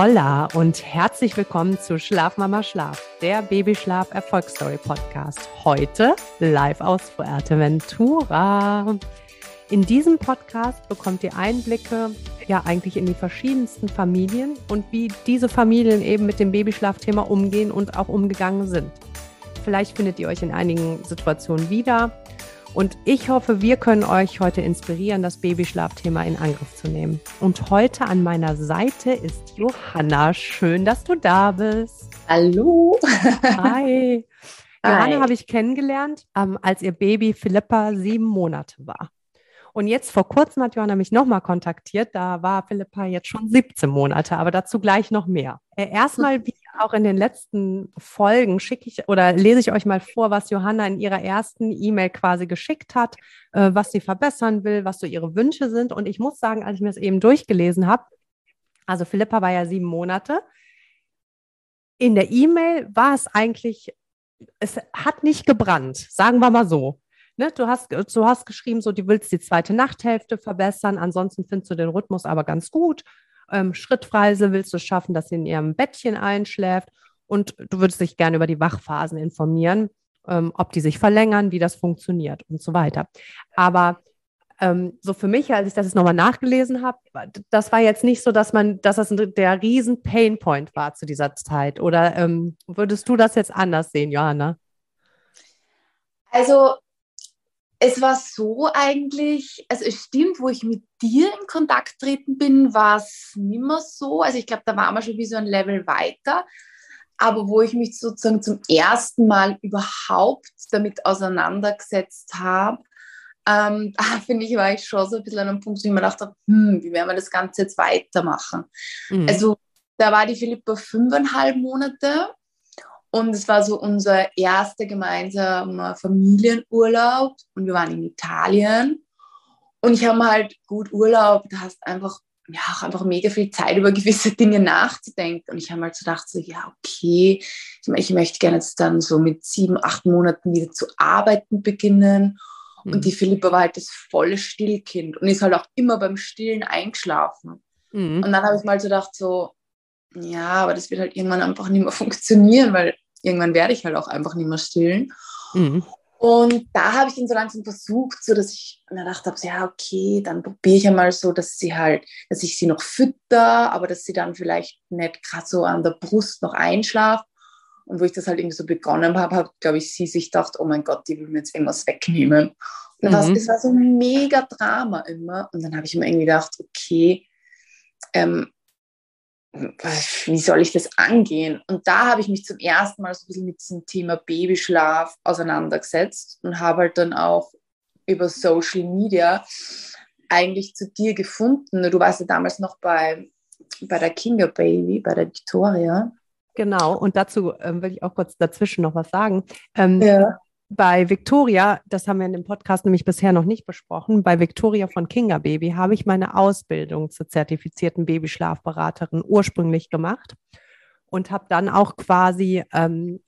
Holla und herzlich willkommen zu Schlafmama Schlaf, der Babyschlaf Erfolgsstory Podcast. Heute live aus Fuerteventura. In diesem Podcast bekommt ihr Einblicke ja eigentlich in die verschiedensten Familien und wie diese Familien eben mit dem Babyschlafthema umgehen und auch umgegangen sind. Vielleicht findet ihr euch in einigen Situationen wieder und ich hoffe, wir können euch heute inspirieren, das Babyschlafthema in Angriff zu nehmen. Und heute an meiner Seite ist Johanna. Schön, dass du da bist. Hallo. Hi. Johanna habe ich kennengelernt, ähm, als ihr Baby Philippa sieben Monate war. Und jetzt vor kurzem hat Johanna mich nochmal kontaktiert. Da war Philippa jetzt schon 17 Monate, aber dazu gleich noch mehr. Äh, erstmal, wie auch in den letzten Folgen schicke ich oder lese ich euch mal vor, was Johanna in ihrer ersten E-Mail quasi geschickt hat, äh, was sie verbessern will, was so ihre Wünsche sind. Und ich muss sagen, als ich mir das eben durchgelesen habe, also Philippa war ja sieben Monate, in der E-Mail war es eigentlich, es hat nicht gebrannt, sagen wir mal so. Ne, du, hast, du hast geschrieben, so, du willst die zweite Nachthälfte verbessern, ansonsten findest du den Rhythmus aber ganz gut ähm, schrittweise willst du schaffen, dass sie in ihrem Bettchen einschläft und du würdest dich gerne über die Wachphasen informieren, ähm, ob die sich verlängern, wie das funktioniert und so weiter. Aber ähm, so für mich, als ich das nochmal nachgelesen habe, das war jetzt nicht so, dass man, dass das der riesen Painpoint war zu dieser Zeit. Oder ähm, würdest du das jetzt anders sehen, Johanna? Also es war so eigentlich, also es stimmt, wo ich mit dir in Kontakt treten bin, war es nicht mehr so. Also ich glaube, da waren wir schon wie so ein Level weiter. Aber wo ich mich sozusagen zum ersten Mal überhaupt damit auseinandergesetzt habe, ähm, da finde ich, war ich schon so ein bisschen an einem Punkt, wo ich mir gedacht habe, hm, wie werden wir das Ganze jetzt weitermachen? Mhm. Also da war die Philippa fünfeinhalb Monate und es war so unser erster gemeinsamer Familienurlaub und wir waren in Italien. Und ich habe halt gut Urlaub, da hast einfach, ja, auch einfach mega viel Zeit über gewisse Dinge nachzudenken. Und ich habe halt so gedacht, so, ja, okay, ich möchte gerne jetzt dann so mit sieben, acht Monaten wieder zu arbeiten beginnen. Mhm. Und die Philippa war halt das volle Stillkind und ist halt auch immer beim Stillen eingeschlafen. Mhm. Und dann habe ich mal so gedacht, so, ja, aber das wird halt irgendwann einfach nicht mehr funktionieren, weil irgendwann werde ich halt auch einfach nicht mehr stillen. Mhm. Und da habe ich dann so langsam versucht, so dass ich mir gedacht habe, ja, okay, dann probiere ich einmal so, dass sie halt, dass ich sie noch fütter, aber dass sie dann vielleicht nicht gerade so an der Brust noch einschlaft. Und wo ich das halt irgendwie so begonnen habe, habe, glaube ich, sie sich gedacht, oh mein Gott, die will mir jetzt irgendwas wegnehmen. Und mhm. das, das war so ein mega Drama immer. Und dann habe ich mir irgendwie gedacht, okay, ähm, wie soll ich das angehen? Und da habe ich mich zum ersten Mal so ein bisschen mit diesem Thema Babyschlaf auseinandergesetzt und habe halt dann auch über Social Media eigentlich zu dir gefunden. Du warst ja damals noch bei, bei der Kinga Baby, bei der Victoria. Genau, und dazu ähm, will ich auch kurz dazwischen noch was sagen. Ähm, ja bei Victoria, das haben wir in dem Podcast nämlich bisher noch nicht besprochen, bei Victoria von Kinga Baby habe ich meine Ausbildung zur zertifizierten Babyschlafberaterin ursprünglich gemacht und habe dann auch quasi ähm,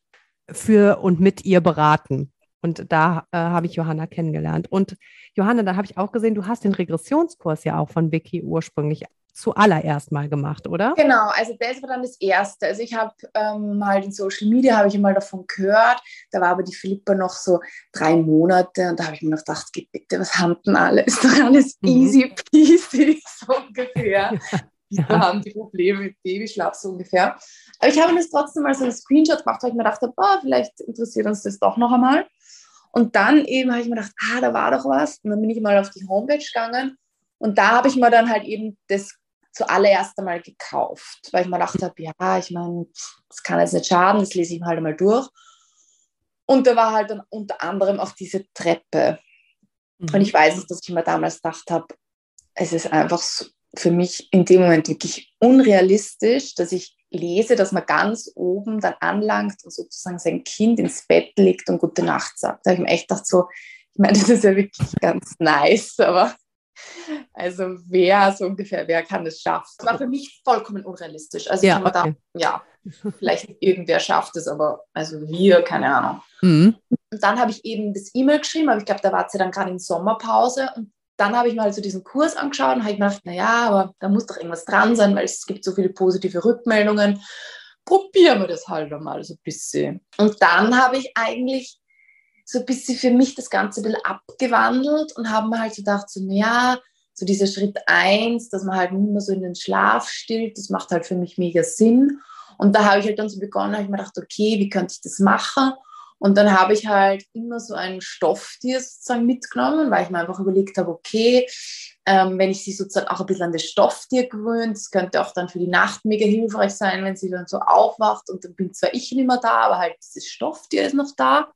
für und mit ihr beraten. Und da äh, habe ich Johanna kennengelernt. Und Johanna, da habe ich auch gesehen, du hast den Regressionskurs ja auch von Vicky ursprünglich zuallererst mal gemacht, oder? Genau, also das war dann das Erste. Also ich habe ähm, halt in Social Media, habe ich mal davon gehört, da war aber die Philippa noch so drei Monate und da habe ich mir noch gedacht, bitte, was haben denn alle? Ist doch alles mhm. easy peasy, so ungefähr. Ja. Wir haben die Probleme mit Babyschlaf so ungefähr. Aber ich habe das trotzdem mal so einen Screenshot gemacht, weil ich mir dachte, boah, vielleicht interessiert uns das doch noch einmal. Und dann eben habe ich mir gedacht, ah, da war doch was. Und dann bin ich mal auf die Homepage gegangen und da habe ich mir dann halt eben das zuallererst einmal gekauft, weil ich mir gedacht habe, ja, ich meine, das kann jetzt nicht schaden, das lese ich mir halt einmal durch. Und da war halt dann unter anderem auch diese Treppe. Mhm. Und ich weiß es, dass ich mir damals gedacht habe, es ist einfach so für mich in dem Moment wirklich unrealistisch, dass ich lese, dass man ganz oben dann anlangt und sozusagen sein Kind ins Bett legt und gute Nacht sagt. Da habe ich mir echt gedacht, so, ich meine, das ist ja wirklich ganz nice, aber also wer so ungefähr, wer kann es schaffen? Das war für mich vollkommen unrealistisch. Also ja, okay. da, ja, vielleicht irgendwer schafft es, aber also wir, keine Ahnung. Mhm. Und dann habe ich eben das E-Mail geschrieben, aber ich glaube, da war sie dann gerade in Sommerpause und dann habe ich mir halt so diesen Kurs angeschaut und habe gedacht, naja, aber da muss doch irgendwas dran sein, weil es gibt so viele positive Rückmeldungen. Probieren wir das halt einmal so ein bisschen. Und dann habe ich eigentlich so ein bisschen für mich das Ganze ein bisschen abgewandelt und habe mir halt gedacht, so, naja, so dieser Schritt eins, dass man halt mehr so in den Schlaf stillt, das macht halt für mich mega Sinn. Und da habe ich halt dann so begonnen, habe ich mir gedacht, okay, wie könnte ich das machen? Und dann habe ich halt immer so ein Stofftier sozusagen mitgenommen, weil ich mir einfach überlegt habe, okay, ähm, wenn ich sie sozusagen auch ein bisschen an das Stofftier gewöhnt, das könnte auch dann für die Nacht mega hilfreich sein, wenn sie dann so aufwacht und dann bin zwar ich nicht mehr da, aber halt dieses Stofftier ist noch da.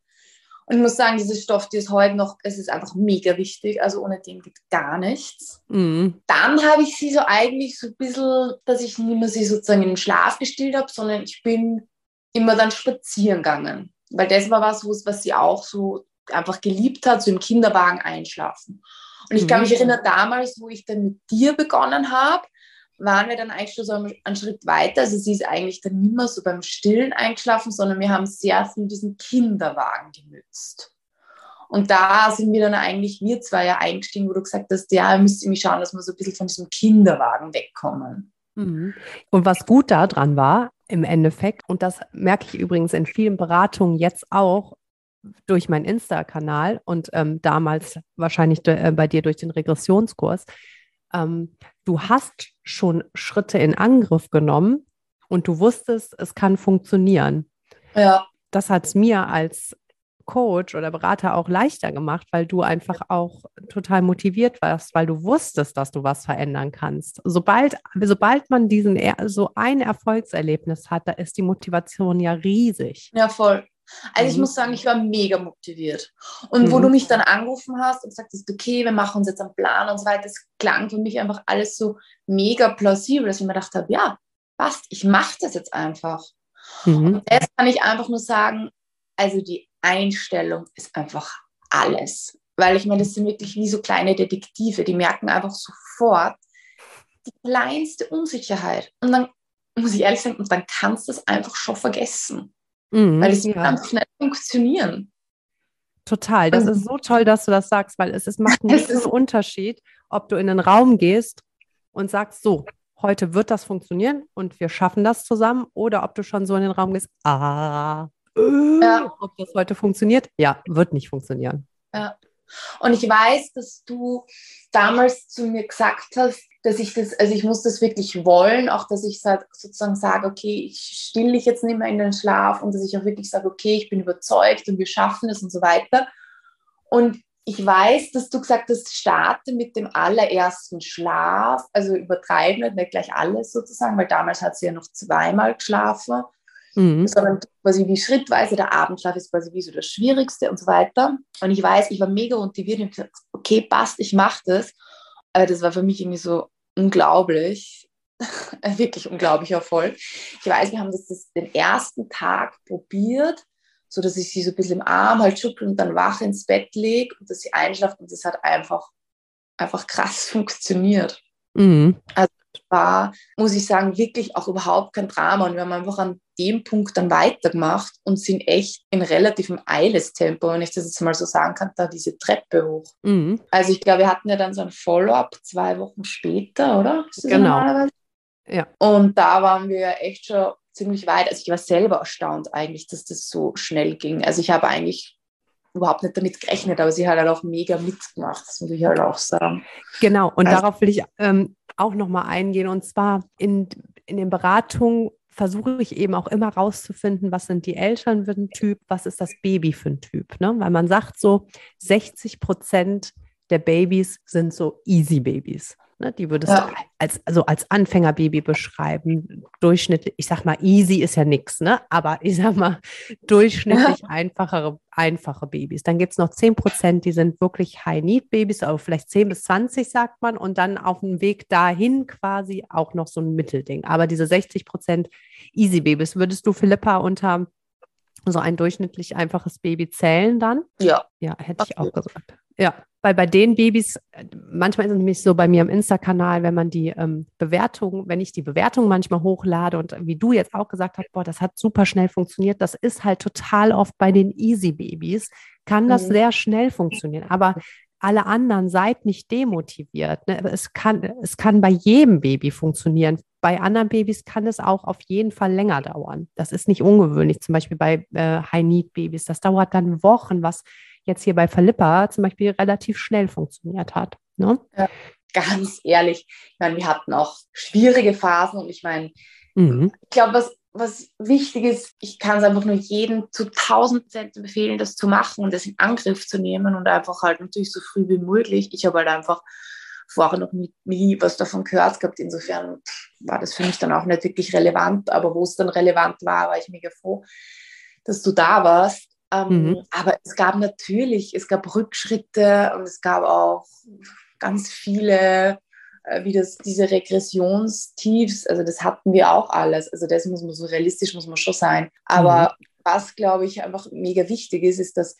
Und ich muss sagen, dieses Stofftier ist heute noch, es ist einfach mega wichtig. Also ohne dem geht gar nichts. Mhm. Dann habe ich sie so eigentlich so ein bisschen, dass ich nicht mehr sie sozusagen in den Schlaf gestillt habe, sondern ich bin immer dann spazieren gegangen. Weil das war was, was sie auch so einfach geliebt hat, so im Kinderwagen einschlafen. Und ich kann mich mhm. erinnern, damals, wo ich dann mit dir begonnen habe, waren wir dann eigentlich schon so einen Schritt weiter. Also sie ist eigentlich dann nicht mehr so beim Stillen eingeschlafen, sondern wir haben sehr viel diesen Kinderwagen genützt. Und da sind wir dann eigentlich, wir zwei ja eingestiegen, wo du gesagt hast, ja, müsst ihr mich schauen, dass wir so ein bisschen von diesem Kinderwagen wegkommen. Mhm. Und was gut daran war, im Endeffekt, und das merke ich übrigens in vielen Beratungen jetzt auch durch meinen Insta-Kanal und ähm, damals wahrscheinlich äh, bei dir durch den Regressionskurs, ähm, du hast schon Schritte in Angriff genommen und du wusstest, es kann funktionieren. Ja. Das hat es mir als Coach oder Berater auch leichter gemacht, weil du einfach auch total motiviert warst, weil du wusstest, dass du was verändern kannst. Sobald, sobald man diesen so ein Erfolgserlebnis hat, da ist die Motivation ja riesig. Ja, voll. Also ich mhm. muss sagen, ich war mega motiviert. Und mhm. wo du mich dann angerufen hast und gesagt hast, okay, wir machen uns jetzt einen Plan und so weiter, das klang für mich einfach alles so mega plausibel, dass ich mir gedacht habe, ja, passt, ich mache das jetzt einfach. Mhm. Und das kann ich einfach nur sagen, also die Einstellung ist einfach alles. Weil ich meine, das sind wirklich wie so kleine Detektive, die merken einfach sofort die kleinste Unsicherheit. Und dann muss ich ehrlich sagen, und dann kannst du es einfach schon vergessen. Mhm, weil es ja. ganz schnell funktionieren. Total. Das ist so toll, dass du das sagst, weil es, es macht einen Unterschied, ob du in den Raum gehst und sagst, so, heute wird das funktionieren und wir schaffen das zusammen, oder ob du schon so in den Raum gehst, ah, äh, ja. ob das heute funktioniert. Ja, wird nicht funktionieren. Ja. Und ich weiß, dass du damals zu mir gesagt hast, dass ich das, also ich muss das wirklich wollen, auch dass ich sozusagen sage, okay, ich still dich jetzt nicht mehr in den Schlaf und dass ich auch wirklich sage, okay, ich bin überzeugt und wir schaffen es und so weiter. Und ich weiß, dass du gesagt hast, starte mit dem allerersten Schlaf, also übertreiben nicht gleich alles sozusagen, weil damals hat sie ja noch zweimal geschlafen, mhm. sondern quasi wie schrittweise der Abendschlaf ist quasi wie so das Schwierigste und so weiter. Und ich weiß, ich war mega motiviert und gesagt, okay, passt, ich mache das. Aber das war für mich irgendwie so unglaublich, wirklich unglaublich Erfolg. Ich weiß, wir haben das, das den ersten Tag probiert, so dass ich sie so ein bisschen im Arm halt schüttel und dann wach ins Bett lege und dass sie einschlaft und das hat einfach, einfach krass funktioniert. Mhm. Also war, muss ich sagen, wirklich auch überhaupt kein Drama. Und wir haben einfach an dem Punkt dann weitergemacht und sind echt in relativem Eilestempo, wenn ich das jetzt mal so sagen kann, da diese Treppe hoch. Mhm. Also ich glaube, wir hatten ja dann so ein Follow-up zwei Wochen später, oder? Genau. Ja. Und da waren wir echt schon ziemlich weit. Also ich war selber erstaunt eigentlich, dass das so schnell ging. Also ich habe eigentlich überhaupt nicht damit gerechnet, aber sie hat halt auch mega mitgemacht, das muss ich halt auch sagen. Genau, und also, darauf will ich ähm, auch nochmal eingehen. Und zwar in, in den Beratungen versuche ich eben auch immer rauszufinden, was sind die Eltern für ein Typ, was ist das Baby für ein Typ. Ne? Weil man sagt so, 60 Prozent der Babys sind so Easy Babys. Ne? Die würdest ja. du als, also als Anfängerbaby beschreiben. Durchschnittlich, ich sag mal, easy ist ja nichts, ne? aber ich sag mal, durchschnittlich ja. einfachere, einfache Babys. Dann gibt es noch 10 Prozent, die sind wirklich High-Need-Babys, aber vielleicht 10 bis 20 sagt man. Und dann auf dem Weg dahin quasi auch noch so ein Mittelding. Aber diese 60 Prozent Easy-Babys, würdest du Philippa unter so ein durchschnittlich einfaches Baby zählen dann? Ja. Ja, hätte ich auch gesagt. Ja, weil bei den Babys, manchmal ist es nämlich so bei mir im Insta-Kanal, wenn man die ähm, Bewertung, wenn ich die Bewertung manchmal hochlade und wie du jetzt auch gesagt hast, boah, das hat super schnell funktioniert, das ist halt total oft bei den Easy-Babys, kann das mhm. sehr schnell funktionieren. Aber alle anderen seid nicht demotiviert. Ne? Es, kann, es kann bei jedem Baby funktionieren. Bei anderen Babys kann es auch auf jeden Fall länger dauern. Das ist nicht ungewöhnlich. Zum Beispiel bei äh, High-Need-Babys. Das dauert dann Wochen, was jetzt hier bei Philippa zum Beispiel relativ schnell funktioniert hat. Ne? Ja, ganz ehrlich, ich meine, wir hatten auch schwierige Phasen und ich meine, mhm. ich glaube, was was wichtig ist, ich kann es einfach nur jedem zu 1000 Prozent befehlen, das zu machen und das in Angriff zu nehmen und einfach halt natürlich so früh wie möglich. Ich habe halt einfach vorher noch nie, nie was davon gehört gehabt. Insofern war das für mich dann auch nicht wirklich relevant. Aber wo es dann relevant war, war ich mega froh, dass du da warst. Ähm, mhm. Aber es gab natürlich, es gab Rückschritte und es gab auch ganz viele äh, wie das, diese Regressionstiefs, also das hatten wir auch alles. Also das muss man so realistisch, muss man schon sein. Aber mhm. was, glaube ich, einfach mega wichtig ist, ist, dass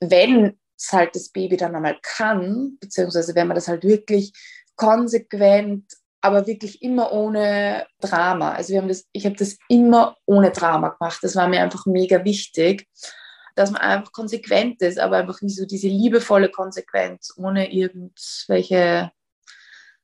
wenn es halt das Baby dann einmal kann, beziehungsweise wenn man das halt wirklich konsequent, aber wirklich immer ohne Drama. Also wir haben das, ich habe das immer ohne Drama gemacht. Das war mir einfach mega wichtig, dass man einfach konsequent ist, aber einfach wie so diese liebevolle Konsequenz, ohne irgendwelche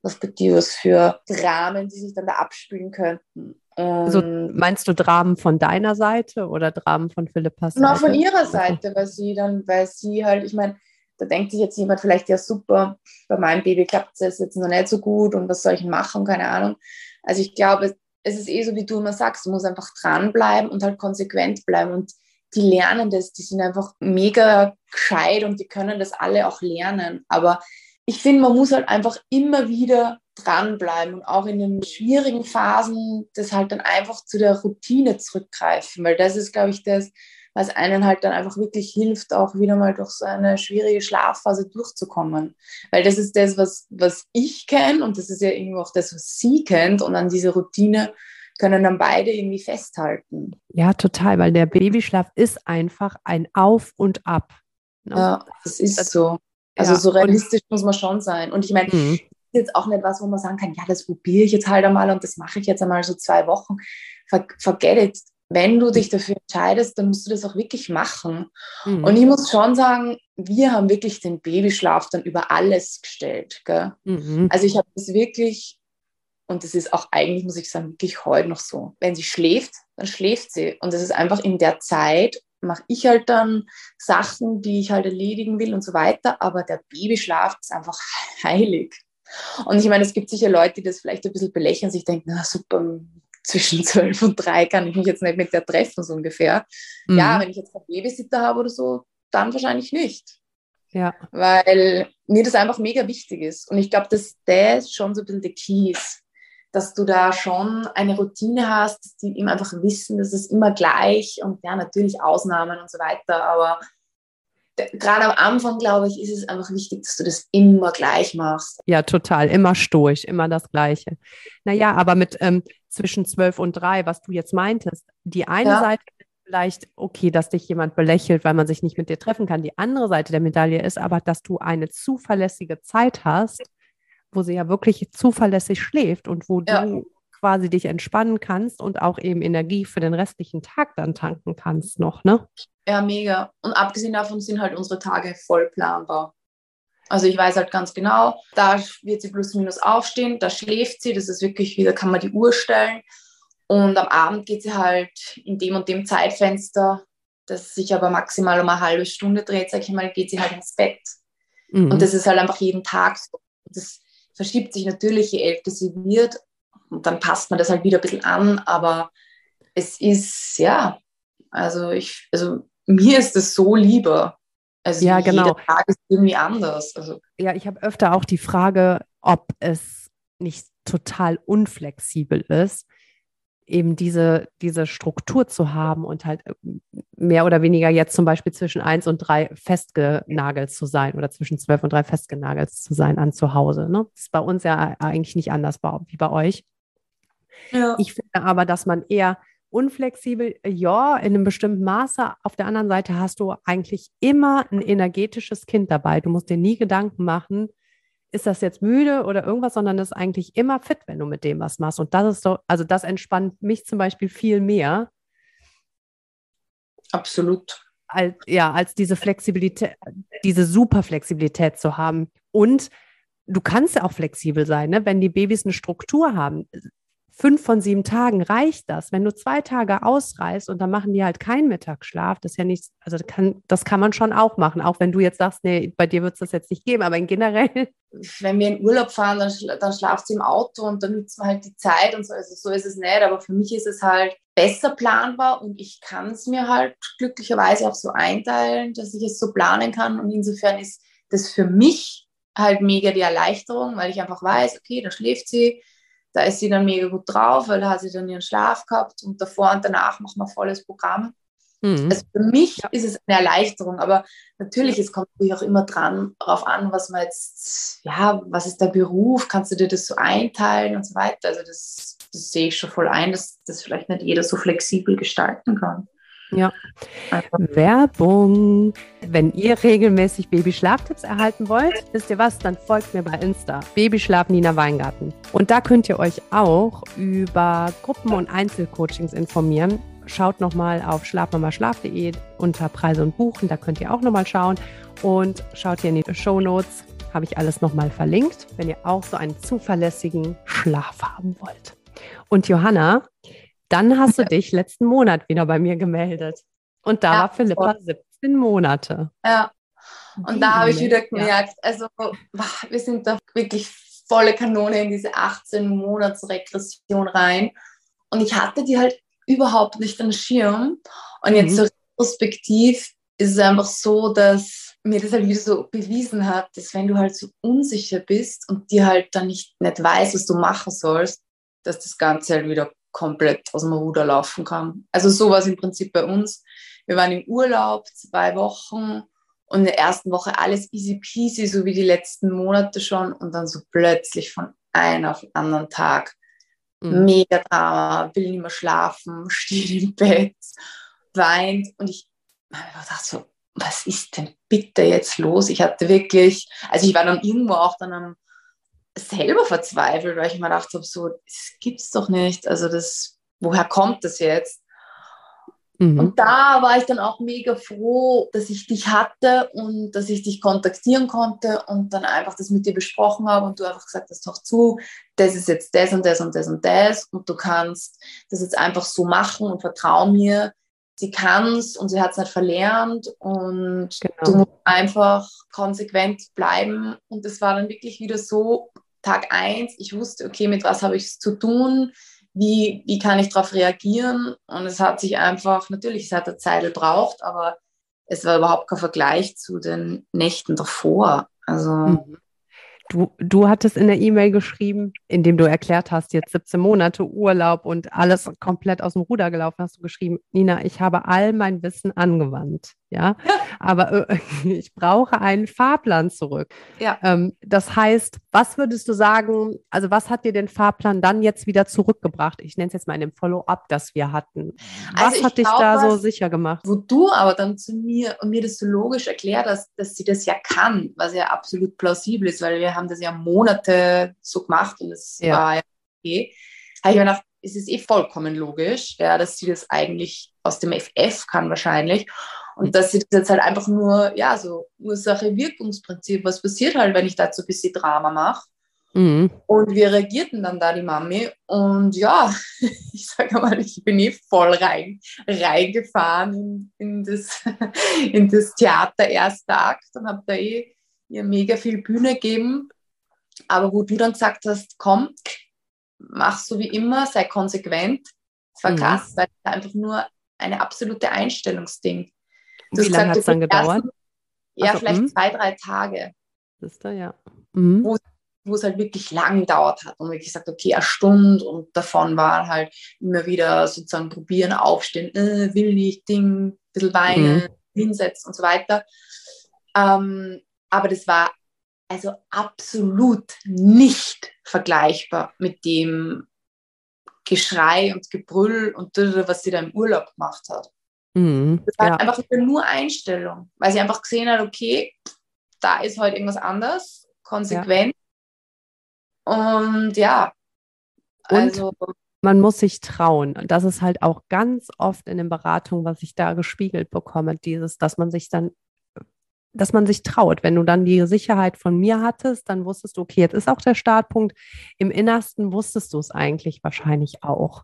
was gibt es für Dramen, die sich dann da abspielen könnten. Also meinst du Dramen von deiner Seite oder Dramen von Philippas Seite? Na, von ihrer Seite, weil sie dann, weil sie halt, ich meine, da denkt sich jetzt jemand vielleicht, ja super, bei meinem Baby klappt es jetzt noch nicht so gut und was soll ich machen, keine Ahnung. Also ich glaube, es ist eh so, wie du immer sagst, du musst einfach dranbleiben und halt konsequent bleiben und die lernen das, die sind einfach mega gescheit und die können das alle auch lernen, aber ich finde, man muss halt einfach immer wieder dranbleiben und auch in den schwierigen Phasen das halt dann einfach zu der Routine zurückgreifen, weil das ist, glaube ich, das, was einen halt dann einfach wirklich hilft, auch wieder mal durch so eine schwierige Schlafphase durchzukommen. Weil das ist das, was, was ich kenne und das ist ja irgendwie auch das, was sie kennt und an diese Routine können dann beide irgendwie festhalten. Ja, total, weil der Babyschlaf ist einfach ein Auf und Ab. Ne? Ja, das ist das, so. Also ja, so realistisch muss man schon sein. Und ich meine, mhm. jetzt auch nicht was, wo man sagen kann, ja, das probiere ich jetzt halt einmal und das mache ich jetzt einmal so zwei Wochen. Forget it. Wenn du dich dafür entscheidest, dann musst du das auch wirklich machen. Mhm. Und ich muss schon sagen, wir haben wirklich den Babyschlaf dann über alles gestellt. Mhm. Also ich habe das wirklich, und das ist auch eigentlich, muss ich sagen, wirklich heute noch so. Wenn sie schläft, dann schläft sie. Und das ist einfach in der Zeit mache ich halt dann Sachen, die ich halt erledigen will und so weiter. Aber der Babyschlaf ist einfach heilig. Und ich meine, es gibt sicher Leute, die das vielleicht ein bisschen belächeln, sich denken, na super, zwischen zwölf und drei kann ich mich jetzt nicht mit der treffen, so ungefähr. Mhm. Ja, wenn ich jetzt einen Babysitter habe oder so, dann wahrscheinlich nicht. Ja. Weil mir das einfach mega wichtig ist. Und ich glaube, dass das schon so ein bisschen der Key ist dass du da schon eine Routine hast, dass die ihm einfach wissen, dass es immer gleich und ja, natürlich Ausnahmen und so weiter, aber gerade am Anfang, glaube ich, ist es einfach wichtig, dass du das immer gleich machst. Ja, total. Immer stoisch, immer das Gleiche. Naja, aber mit ähm, zwischen zwölf und drei, was du jetzt meintest, die eine ja. Seite ist vielleicht okay, dass dich jemand belächelt, weil man sich nicht mit dir treffen kann. Die andere Seite der Medaille ist aber, dass du eine zuverlässige Zeit hast, wo sie ja wirklich zuverlässig schläft und wo ja. du quasi dich entspannen kannst und auch eben Energie für den restlichen Tag dann tanken kannst noch, ne? Ja, mega. Und abgesehen davon sind halt unsere Tage voll planbar. Also ich weiß halt ganz genau, da wird sie plus minus aufstehen, da schläft sie, das ist wirklich, wieder kann man die Uhr stellen. Und am Abend geht sie halt in dem und dem Zeitfenster, das sich aber maximal um eine halbe Stunde dreht, sag ich mal, geht sie halt ins Bett. Mhm. Und das ist halt einfach jeden Tag so. Das verschiebt sich natürlich, je älter sie wird. Und dann passt man das halt wieder ein bisschen an. Aber es ist, ja, also ich, also mir ist es so lieber. Also ja, genau. jeder Tag ist irgendwie anders. Also. Ja, ich habe öfter auch die Frage, ob es nicht total unflexibel ist, eben diese, diese Struktur zu haben und halt äh, mehr oder weniger jetzt zum Beispiel zwischen eins und drei festgenagelt zu sein oder zwischen zwölf und drei festgenagelt zu sein an zu Hause. Ne? Das ist bei uns ja eigentlich nicht anders wie bei euch. Ja. Ich finde aber, dass man eher unflexibel, ja, in einem bestimmten Maße. Auf der anderen Seite hast du eigentlich immer ein energetisches Kind dabei. Du musst dir nie Gedanken machen, ist das jetzt müde oder irgendwas, sondern das ist eigentlich immer fit, wenn du mit dem was machst. Und das ist doch, also das entspannt mich zum Beispiel viel mehr. Absolut. als, ja, als diese Flexibilität, diese Superflexibilität zu haben. Und du kannst ja auch flexibel sein, ne? wenn die Babys eine Struktur haben fünf von sieben Tagen reicht das. Wenn du zwei Tage ausreist und dann machen die halt keinen Mittagsschlaf, das ist ja nichts, also das kann, das kann man schon auch machen, auch wenn du jetzt sagst, nee, bei dir wird es das jetzt nicht geben, aber in generell. Wenn wir in Urlaub fahren, dann, dann schlaft sie im Auto und dann nutzt man halt die Zeit und so. Also so ist es nicht, aber für mich ist es halt besser planbar und ich kann es mir halt glücklicherweise auch so einteilen, dass ich es so planen kann und insofern ist das für mich halt mega die Erleichterung, weil ich einfach weiß, okay, da schläft sie, da ist sie dann mega gut drauf, weil da hat sie dann ihren Schlaf gehabt und davor und danach machen wir volles Programm. Mhm. Also für mich ja. ist es eine Erleichterung, aber natürlich, es kommt natürlich auch immer dran, darauf an, was man jetzt, ja, was ist der Beruf, kannst du dir das so einteilen und so weiter. Also das, das sehe ich schon voll ein, dass das vielleicht nicht jeder so flexibel gestalten kann. Ja. Werbung. Wenn ihr regelmäßig Babyschlaftipps erhalten wollt, wisst ihr was, dann folgt mir bei Insta. Babyschlaf Nina Weingarten. Und da könnt ihr euch auch über Gruppen- und Einzelcoachings informieren. Schaut nochmal auf schlafmamaschlaf.de unter Preise und Buchen, da könnt ihr auch nochmal schauen. Und schaut hier in die Show Notes, habe ich alles nochmal verlinkt, wenn ihr auch so einen zuverlässigen Schlaf haben wollt. Und Johanna, dann hast du dich letzten Monat wieder bei mir gemeldet. Und da ja, war Philippa 17 Monate. Ja. Und Die da habe ich wieder gemerkt, ja. also wir sind da wirklich volle Kanone in diese 18 Monats Regression rein. Und ich hatte die halt überhaupt nicht am Schirm. Und jetzt mhm. so retrospektiv ist es einfach so, dass mir das halt wieder so bewiesen hat, dass wenn du halt so unsicher bist und dir halt dann nicht, nicht weißt, was du machen sollst, dass das Ganze halt wieder komplett aus dem Ruder laufen kann. Also so war es im Prinzip bei uns. Wir waren im Urlaub zwei Wochen und in der ersten Woche alles easy peasy, so wie die letzten Monate schon und dann so plötzlich von einem auf den anderen Tag mhm. mega Drama, will nicht mehr schlafen, steht im Bett, weint und ich habe gedacht so, was ist denn bitte jetzt los? Ich hatte wirklich, also ich war dann irgendwo auch dann am selber verzweifelt, weil ich mir gedacht habe, so, das gibt's doch nicht. Also das, woher kommt das jetzt? Mhm. Und da war ich dann auch mega froh, dass ich dich hatte und dass ich dich kontaktieren konnte und dann einfach das mit dir besprochen habe und du einfach gesagt hast, doch zu, das ist jetzt das und das und das und das und du kannst das jetzt einfach so machen und vertrau mir, sie kann es und sie hat es nicht verlernt und genau. du musst einfach konsequent bleiben und es war dann wirklich wieder so, Tag eins, ich wusste, okay, mit was habe ich es zu tun, wie, wie kann ich darauf reagieren und es hat sich einfach, natürlich, es hat eine Zeit gebraucht, aber es war überhaupt kein Vergleich zu den Nächten davor. Also mhm. Du, du hattest in der E-Mail geschrieben, indem du erklärt hast, jetzt 17 Monate Urlaub und alles komplett aus dem Ruder gelaufen, hast du geschrieben, Nina, ich habe all mein Wissen angewandt. Ja, aber äh, ich brauche einen Fahrplan zurück. Ja. Ähm, das heißt, was würdest du sagen, also was hat dir den Fahrplan dann jetzt wieder zurückgebracht? Ich nenne es jetzt mal in dem Follow-up, das wir hatten. Was also hat dich glaub, da so sicher gemacht? Wo du aber dann zu mir und mir das so logisch erklärt hast, dass sie das ja kann, was ja absolut plausibel ist, weil wir haben das ja Monate so gemacht und es ja. war ja okay. Habe ich mir gedacht, es ist eh vollkommen logisch, ja, dass sie das eigentlich aus dem FF kann wahrscheinlich. Und dass sie das jetzt halt einfach nur, ja, so Ursache-Wirkungsprinzip, was passiert halt, wenn ich dazu ein bisschen Drama mache. Mhm. Und wir reagierten dann da, die Mami. Und ja, ich sage mal, ich bin eh voll rein, reingefahren in, in, das, in das Theater erster Akt und habe da eh ihr mega viel Bühne gegeben. Aber wo du dann gesagt hast, komm, mach so wie immer, sei konsequent. Das war mhm. krass, weil es einfach nur eine absolute Einstellungsding. Wie lange hat es dann gedauert? Ersten, ja, also, vielleicht mh. zwei, drei Tage. Das ist da, ja. Mhm. Wo, wo es halt wirklich lang gedauert hat und wirklich gesagt, okay, eine Stunde und davon war halt immer wieder sozusagen probieren, aufstehen, äh, will nicht, Ding, ein bisschen weinen, mhm. hinsetzen und so weiter. Ähm, aber das war also absolut nicht vergleichbar mit dem Geschrei und Gebrüll und was sie da im Urlaub gemacht hat. Mhm, das war ja. einfach nur Einstellung, weil sie einfach gesehen hat, okay, da ist heute irgendwas anders, konsequent. Ja. Und ja, also. Und man muss sich trauen. Und das ist halt auch ganz oft in den Beratungen, was ich da gespiegelt bekomme, dieses, dass man sich dann, dass man sich traut. Wenn du dann die Sicherheit von mir hattest, dann wusstest du, okay, jetzt ist auch der Startpunkt. Im Innersten wusstest du es eigentlich wahrscheinlich auch.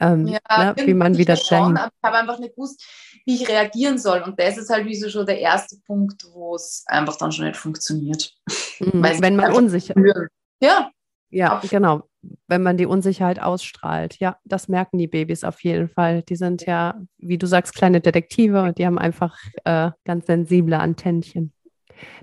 Ähm, ja, ne, wie man wieder schon, Ich habe einfach nicht gewusst, wie ich reagieren soll. Und das ist halt wie so schon der erste Punkt, wo es einfach dann schon nicht funktioniert. Mhm, wenn man unsicher ist. Ja. Ja, genau wenn man die Unsicherheit ausstrahlt. Ja, das merken die Babys auf jeden Fall. Die sind ja, wie du sagst, kleine Detektive und die haben einfach äh, ganz sensible Antennchen.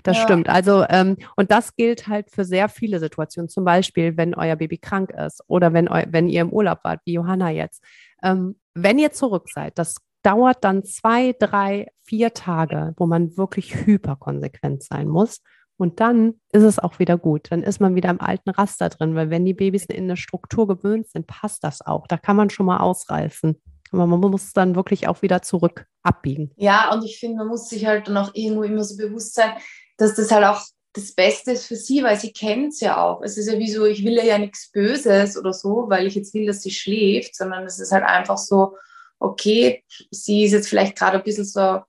Das ja. stimmt. Also, ähm, und das gilt halt für sehr viele Situationen. Zum Beispiel, wenn euer Baby krank ist oder wenn, eu wenn ihr im Urlaub wart, wie Johanna jetzt. Ähm, wenn ihr zurück seid, das dauert dann zwei, drei, vier Tage, wo man wirklich hyperkonsequent sein muss. Und dann ist es auch wieder gut. Dann ist man wieder im alten Raster drin, weil wenn die Babys in eine Struktur gewöhnt sind, passt das auch. Da kann man schon mal ausreißen. Aber man muss dann wirklich auch wieder zurück abbiegen. Ja, und ich finde, man muss sich halt dann auch irgendwo immer so bewusst sein, dass das halt auch das Beste ist für sie, weil sie kennt es ja auch. Es ist ja wie so, ich will ja nichts Böses oder so, weil ich jetzt will, dass sie schläft, sondern es ist halt einfach so, okay, sie ist jetzt vielleicht gerade ein bisschen so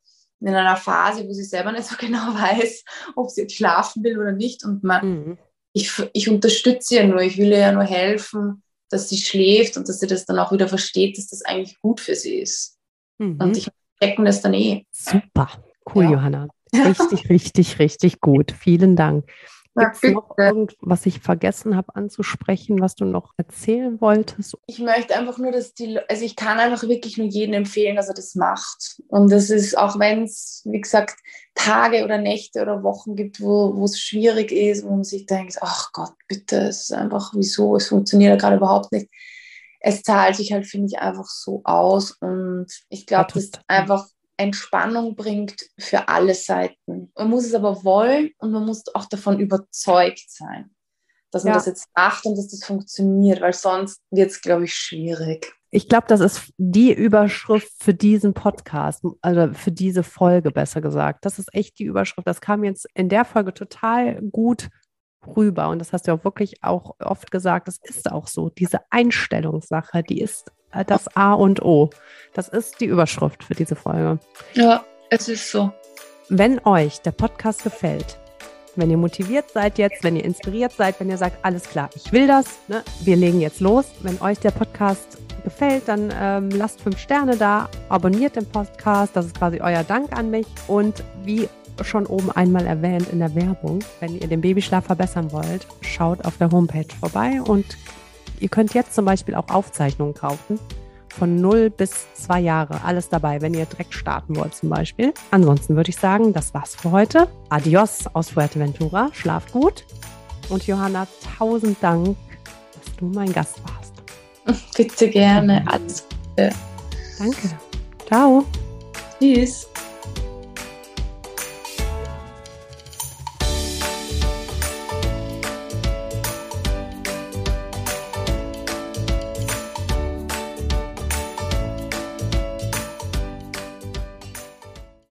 in einer Phase, wo sie selber nicht so genau weiß, ob sie jetzt schlafen will oder nicht. Und man, mhm. ich, ich unterstütze ihr nur, ich will ihr ja nur helfen, dass sie schläft und dass sie das dann auch wieder versteht, dass das eigentlich gut für sie ist. Mhm. Und ich checken das dann eh. Super, cool, ja. Johanna. Richtig, richtig, richtig gut. Vielen Dank. Gibt es noch irgendwas, was ich vergessen habe anzusprechen, was du noch erzählen wolltest? Ich möchte einfach nur, dass die, also ich kann einfach wirklich nur jedem empfehlen, dass er das macht. Und das ist, auch wenn es, wie gesagt, Tage oder Nächte oder Wochen gibt, wo es schwierig ist, wo man sich denkt, ach Gott, bitte, es ist einfach, wieso, es funktioniert ja gerade überhaupt nicht. Es zahlt sich halt, finde ich, einfach so aus. Und ich glaube, das ist einfach Entspannung bringt für alle Seiten. Man muss es aber wollen und man muss auch davon überzeugt sein, dass man ja. das jetzt macht und dass das funktioniert, weil sonst wird es, glaube ich, schwierig. Ich glaube, das ist die Überschrift für diesen Podcast, also für diese Folge besser gesagt. Das ist echt die Überschrift. Das kam jetzt in der Folge total gut rüber. Und das hast du auch wirklich auch oft gesagt. Das ist auch so. Diese Einstellungssache, die ist das A und O. Das ist die Überschrift für diese Folge. Ja, es ist so. Wenn euch der Podcast gefällt, wenn ihr motiviert seid jetzt, wenn ihr inspiriert seid, wenn ihr sagt, alles klar, ich will das, ne, wir legen jetzt los. Wenn euch der Podcast gefällt, dann ähm, lasst fünf Sterne da, abonniert den Podcast, das ist quasi euer Dank an mich. Und wie schon oben einmal erwähnt in der Werbung, wenn ihr den Babyschlaf verbessern wollt, schaut auf der Homepage vorbei und Ihr könnt jetzt zum Beispiel auch Aufzeichnungen kaufen. Von 0 bis 2 Jahre. Alles dabei, wenn ihr direkt starten wollt zum Beispiel. Ansonsten würde ich sagen, das war's für heute. Adios aus Fuerteventura. Schlaf gut. Und Johanna, tausend Dank, dass du mein Gast warst. Bitte gerne. Alles Gute. Danke. Ciao. Tschüss.